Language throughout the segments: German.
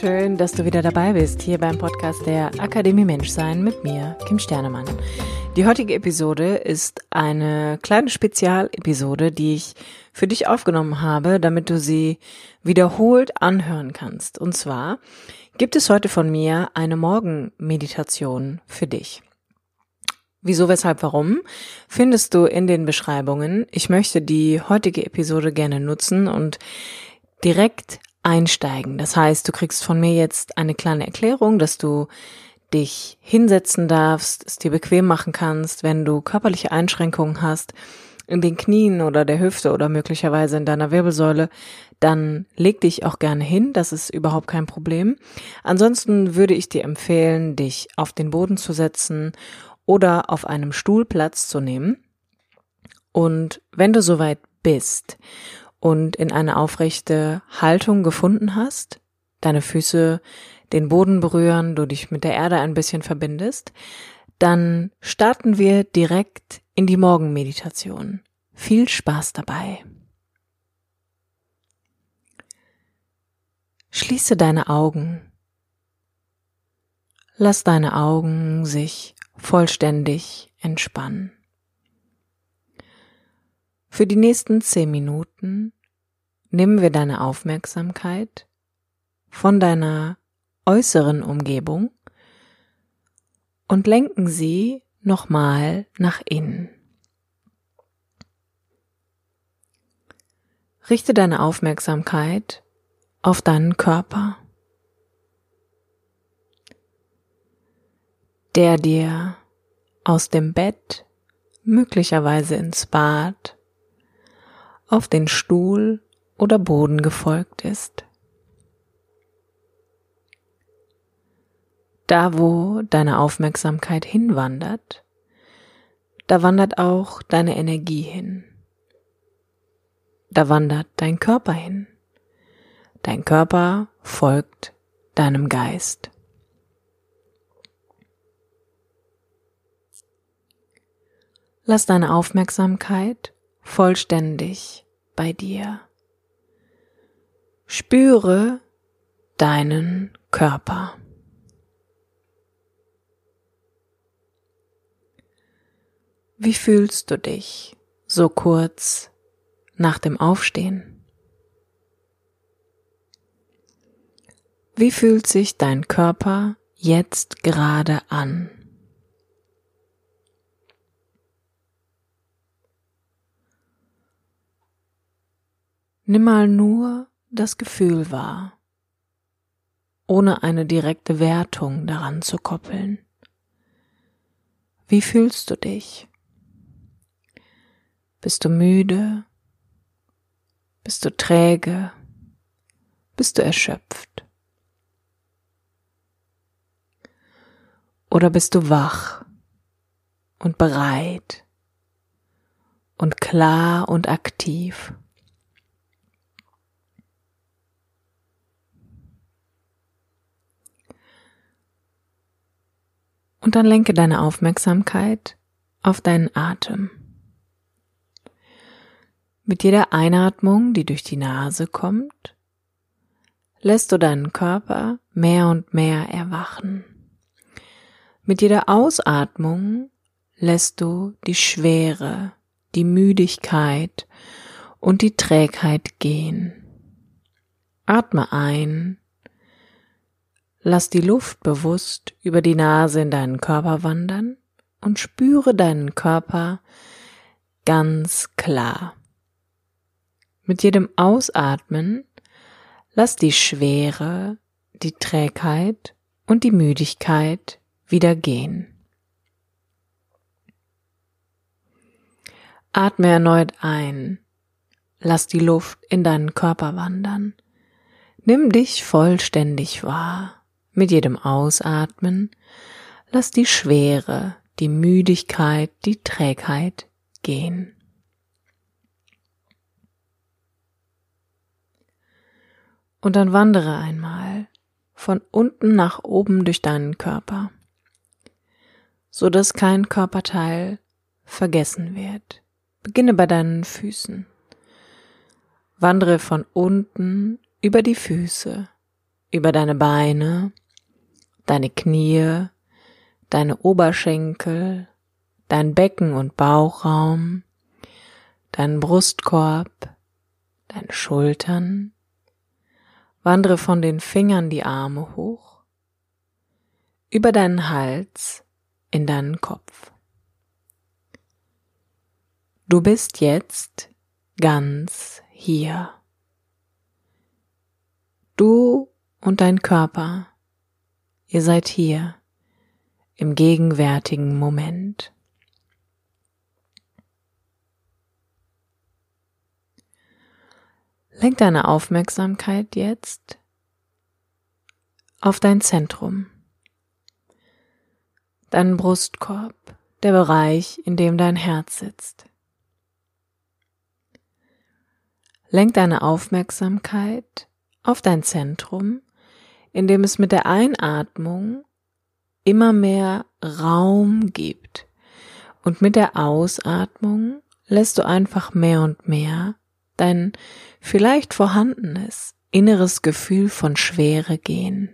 Schön, dass du wieder dabei bist hier beim Podcast der Akademie Menschsein mit mir, Kim Sternemann. Die heutige Episode ist eine kleine Spezialepisode, die ich für dich aufgenommen habe, damit du sie wiederholt anhören kannst. Und zwar gibt es heute von mir eine Morgenmeditation für dich. Wieso, weshalb, warum, findest du in den Beschreibungen. Ich möchte die heutige Episode gerne nutzen und direkt einsteigen. Das heißt, du kriegst von mir jetzt eine kleine Erklärung, dass du dich hinsetzen darfst, es dir bequem machen kannst, wenn du körperliche Einschränkungen hast, in den Knien oder der Hüfte oder möglicherweise in deiner Wirbelsäule, dann leg dich auch gerne hin, das ist überhaupt kein Problem. Ansonsten würde ich dir empfehlen, dich auf den Boden zu setzen oder auf einem Stuhl Platz zu nehmen. Und wenn du soweit bist und in eine aufrechte Haltung gefunden hast, deine Füße den Boden berühren, du dich mit der Erde ein bisschen verbindest, dann starten wir direkt in die Morgenmeditation. Viel Spaß dabei. Schließe deine Augen. Lass deine Augen sich vollständig entspannen. Für die nächsten zehn Minuten nehmen wir deine Aufmerksamkeit von deiner äußeren Umgebung und lenken sie nochmal nach innen. Richte deine Aufmerksamkeit auf deinen Körper, der dir aus dem Bett, möglicherweise ins Bad auf den Stuhl oder Boden gefolgt ist. Da, wo deine Aufmerksamkeit hinwandert, da wandert auch deine Energie hin. Da wandert dein Körper hin. Dein Körper folgt deinem Geist. Lass deine Aufmerksamkeit vollständig bei dir. Spüre deinen Körper. Wie fühlst du dich so kurz nach dem Aufstehen? Wie fühlt sich dein Körper jetzt gerade an? Nimm mal nur das Gefühl wahr, ohne eine direkte Wertung daran zu koppeln. Wie fühlst du dich? Bist du müde? Bist du träge? Bist du erschöpft? Oder bist du wach und bereit und klar und aktiv? Und dann lenke deine Aufmerksamkeit auf deinen Atem. Mit jeder Einatmung, die durch die Nase kommt, lässt du deinen Körper mehr und mehr erwachen. Mit jeder Ausatmung lässt du die Schwere, die Müdigkeit und die Trägheit gehen. Atme ein Lass die Luft bewusst über die Nase in deinen Körper wandern und spüre deinen Körper ganz klar. Mit jedem Ausatmen lass die Schwere, die Trägheit und die Müdigkeit wieder gehen. Atme erneut ein lass die Luft in deinen Körper wandern. Nimm dich vollständig wahr. Mit jedem Ausatmen lass die Schwere, die Müdigkeit, die Trägheit gehen. Und dann wandere einmal von unten nach oben durch deinen Körper, so dass kein Körperteil vergessen wird. Beginne bei deinen Füßen. Wandere von unten über die Füße, über deine Beine, deine Knie, deine Oberschenkel, dein Becken- und Bauchraum, deinen Brustkorb, deine Schultern, Wandere von den Fingern die Arme hoch, über deinen Hals in deinen Kopf. Du bist jetzt ganz hier. Du und dein Körper, ihr seid hier im gegenwärtigen Moment. Lenk deine Aufmerksamkeit jetzt auf dein Zentrum, deinen Brustkorb, der Bereich, in dem dein Herz sitzt. Lenk deine Aufmerksamkeit auf dein Zentrum, in dem es mit der Einatmung immer mehr Raum gibt und mit der Ausatmung lässt du einfach mehr und mehr dein vielleicht vorhandenes inneres Gefühl von Schwere gehen.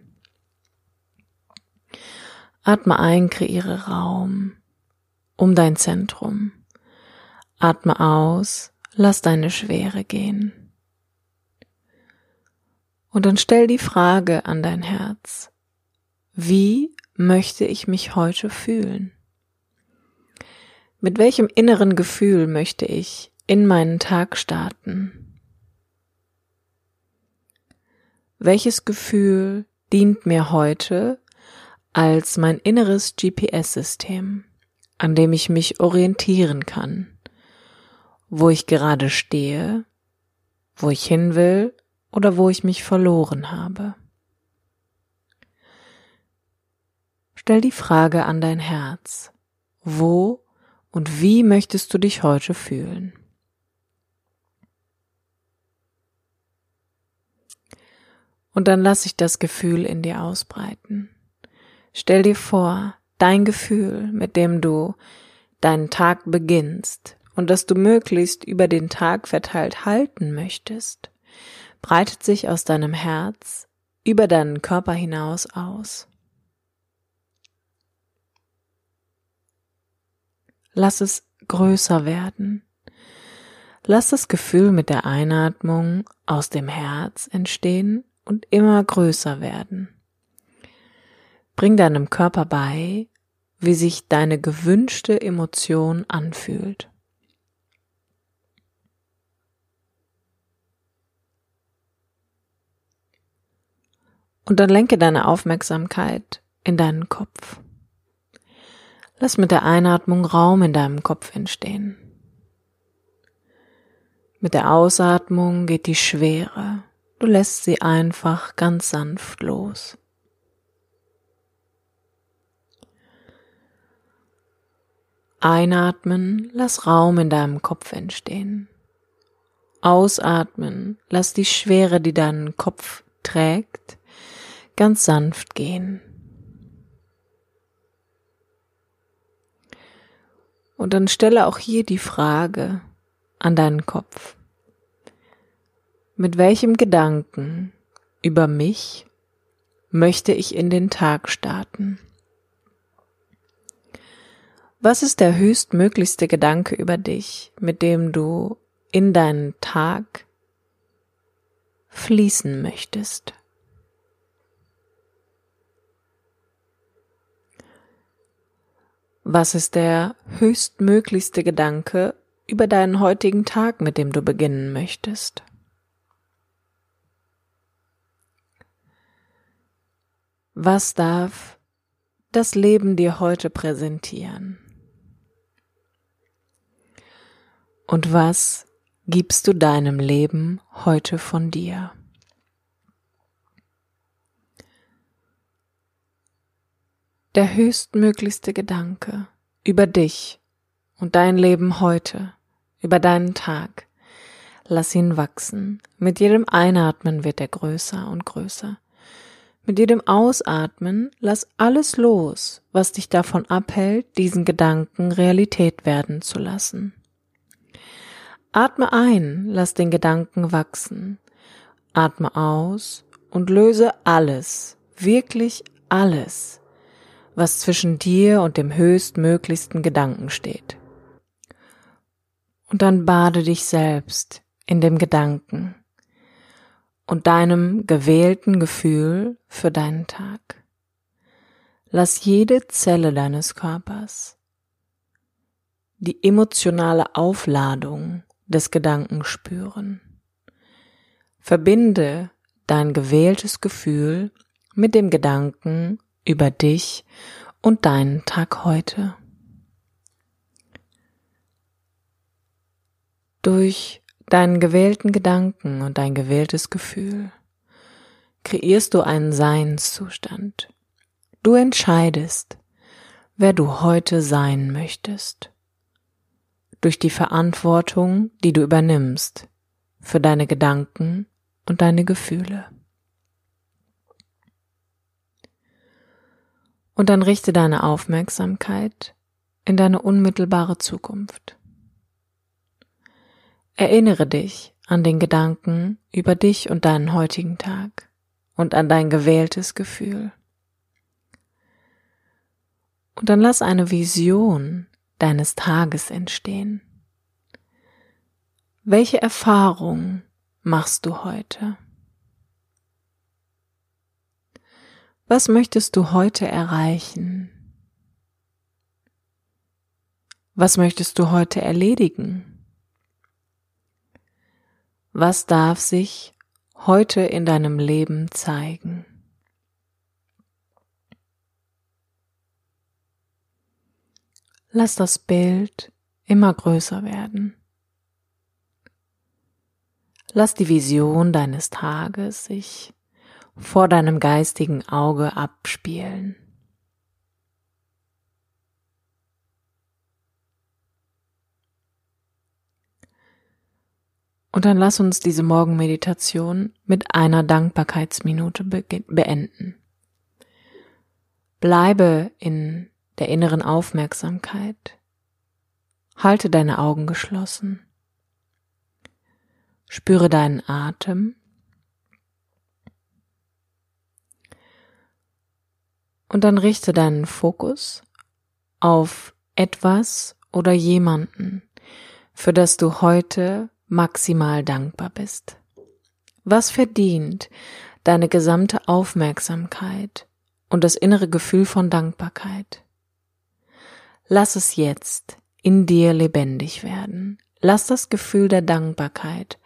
Atme ein, kreiere Raum um dein Zentrum. Atme aus, lass deine Schwere gehen. Und dann stell die Frage an dein Herz. Wie möchte ich mich heute fühlen? Mit welchem inneren Gefühl möchte ich in meinen Tag starten? Welches Gefühl dient mir heute als mein inneres GPS-System, an dem ich mich orientieren kann, wo ich gerade stehe, wo ich hin will oder wo ich mich verloren habe? Stell die Frage an dein Herz. Wo und wie möchtest du dich heute fühlen? Und dann lass ich das Gefühl in dir ausbreiten. Stell dir vor, dein Gefühl, mit dem du deinen Tag beginnst und das du möglichst über den Tag verteilt halten möchtest, breitet sich aus deinem Herz über deinen Körper hinaus aus. Lass es größer werden. Lass das Gefühl mit der Einatmung aus dem Herz entstehen und immer größer werden. Bring deinem Körper bei, wie sich deine gewünschte Emotion anfühlt. Und dann lenke deine Aufmerksamkeit in deinen Kopf. Lass mit der Einatmung Raum in deinem Kopf entstehen. Mit der Ausatmung geht die Schwere Du lässt sie einfach ganz sanft los. Einatmen, lass Raum in deinem Kopf entstehen. Ausatmen, lass die Schwere, die deinen Kopf trägt, ganz sanft gehen. Und dann stelle auch hier die Frage an deinen Kopf. Mit welchem Gedanken über mich möchte ich in den Tag starten? Was ist der höchstmöglichste Gedanke über dich, mit dem du in deinen Tag fließen möchtest? Was ist der höchstmöglichste Gedanke über deinen heutigen Tag, mit dem du beginnen möchtest? Was darf das Leben dir heute präsentieren? Und was gibst du deinem Leben heute von dir? Der höchstmöglichste Gedanke über dich und dein Leben heute, über deinen Tag, lass ihn wachsen. Mit jedem Einatmen wird er größer und größer. Mit jedem Ausatmen lass alles los, was dich davon abhält, diesen Gedanken Realität werden zu lassen. Atme ein, lass den Gedanken wachsen. Atme aus und löse alles, wirklich alles, was zwischen dir und dem höchstmöglichsten Gedanken steht. Und dann bade dich selbst in dem Gedanken und deinem gewählten Gefühl für deinen Tag. Lass jede Zelle deines Körpers die emotionale Aufladung des Gedanken spüren. Verbinde dein gewähltes Gefühl mit dem Gedanken über dich und deinen Tag heute. Durch deinen gewählten Gedanken und dein gewähltes Gefühl kreierst du einen Seinszustand. Du entscheidest, wer du heute sein möchtest. Durch die Verantwortung, die du übernimmst für deine Gedanken und deine Gefühle. Und dann richte deine Aufmerksamkeit in deine unmittelbare Zukunft. Erinnere dich an den Gedanken über dich und deinen heutigen Tag und an dein gewähltes Gefühl. Und dann lass eine Vision deines Tages entstehen. Welche Erfahrung machst du heute? Was möchtest du heute erreichen? Was möchtest du heute erledigen? Was darf sich heute in deinem Leben zeigen? Lass das Bild immer größer werden. Lass die Vision deines Tages sich vor deinem geistigen Auge abspielen. Und dann lass uns diese Morgenmeditation mit einer Dankbarkeitsminute beenden. Bleibe in der inneren Aufmerksamkeit. Halte deine Augen geschlossen. Spüre deinen Atem. Und dann richte deinen Fokus auf etwas oder jemanden, für das du heute maximal dankbar bist. Was verdient deine gesamte Aufmerksamkeit und das innere Gefühl von Dankbarkeit? Lass es jetzt in dir lebendig werden. Lass das Gefühl der Dankbarkeit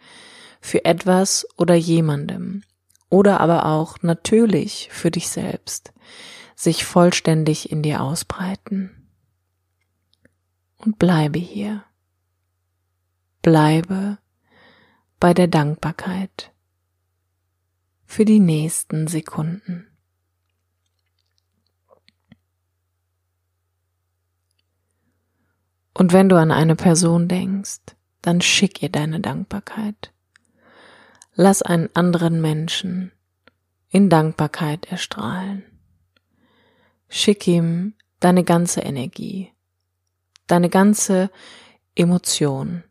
für etwas oder jemandem oder aber auch natürlich für dich selbst sich vollständig in dir ausbreiten. Und bleibe hier. Bleibe bei der Dankbarkeit für die nächsten Sekunden. Und wenn du an eine Person denkst, dann schick ihr deine Dankbarkeit. Lass einen anderen Menschen in Dankbarkeit erstrahlen. Schick ihm deine ganze Energie, deine ganze Emotion,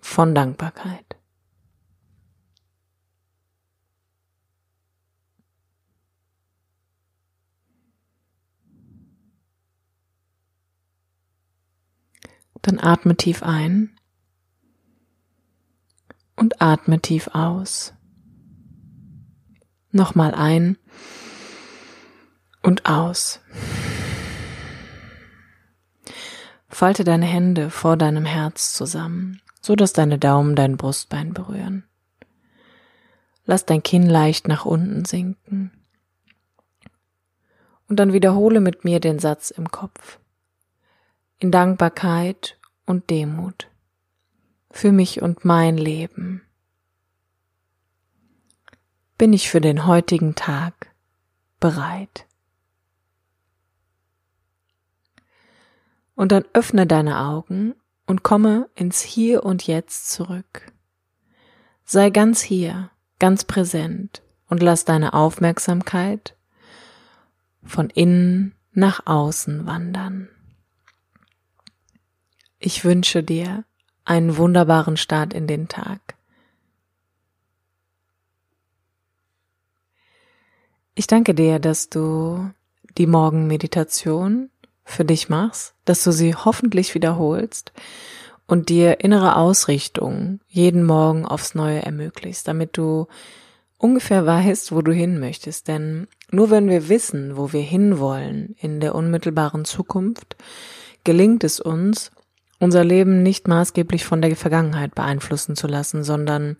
von Dankbarkeit. Dann atme tief ein und atme tief aus. Nochmal ein und aus. Falte deine Hände vor deinem Herz zusammen so dass deine Daumen dein Brustbein berühren. Lass dein Kinn leicht nach unten sinken. Und dann wiederhole mit mir den Satz im Kopf. In Dankbarkeit und Demut für mich und mein Leben. Bin ich für den heutigen Tag bereit? Und dann öffne deine Augen und komme ins Hier und Jetzt zurück. Sei ganz hier, ganz präsent und lass deine Aufmerksamkeit von innen nach außen wandern. Ich wünsche dir einen wunderbaren Start in den Tag. Ich danke dir, dass du die Morgenmeditation für dich machst, dass du sie hoffentlich wiederholst und dir innere Ausrichtung jeden Morgen aufs Neue ermöglichst, damit du ungefähr weißt, wo du hin möchtest. Denn nur wenn wir wissen, wo wir hinwollen in der unmittelbaren Zukunft, gelingt es uns, unser Leben nicht maßgeblich von der Vergangenheit beeinflussen zu lassen, sondern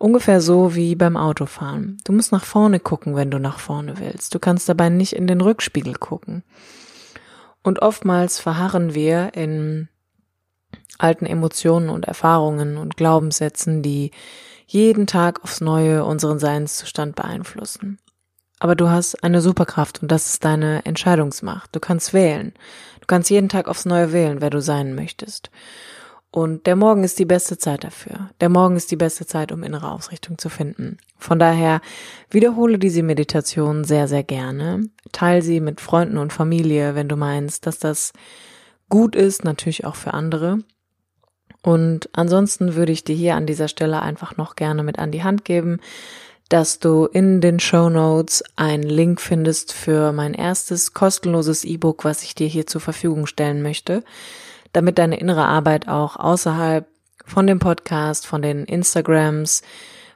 ungefähr so wie beim Autofahren. Du musst nach vorne gucken, wenn du nach vorne willst. Du kannst dabei nicht in den Rückspiegel gucken. Und oftmals verharren wir in alten Emotionen und Erfahrungen und Glaubenssätzen, die jeden Tag aufs Neue unseren Seinszustand beeinflussen. Aber du hast eine Superkraft und das ist deine Entscheidungsmacht. Du kannst wählen. Du kannst jeden Tag aufs Neue wählen, wer du sein möchtest. Und der Morgen ist die beste Zeit dafür. Der Morgen ist die beste Zeit, um innere Ausrichtung zu finden. Von daher wiederhole diese Meditation sehr, sehr gerne. Teil sie mit Freunden und Familie, wenn du meinst, dass das gut ist, natürlich auch für andere. Und ansonsten würde ich dir hier an dieser Stelle einfach noch gerne mit an die Hand geben, dass du in den Show Notes einen Link findest für mein erstes kostenloses E-Book, was ich dir hier zur Verfügung stellen möchte damit deine innere Arbeit auch außerhalb von dem Podcast, von den Instagrams,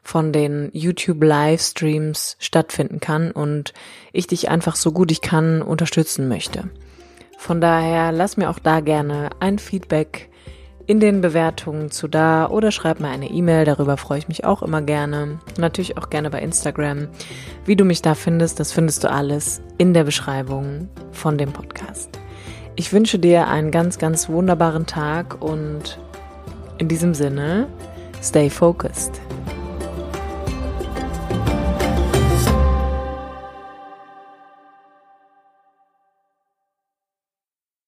von den YouTube Livestreams stattfinden kann und ich dich einfach so gut ich kann unterstützen möchte. Von daher lass mir auch da gerne ein Feedback in den Bewertungen zu da oder schreib mir eine E-Mail, darüber freue ich mich auch immer gerne. Natürlich auch gerne bei Instagram. Wie du mich da findest, das findest du alles in der Beschreibung von dem Podcast. Ich wünsche dir einen ganz, ganz wunderbaren Tag und in diesem Sinne, stay focused.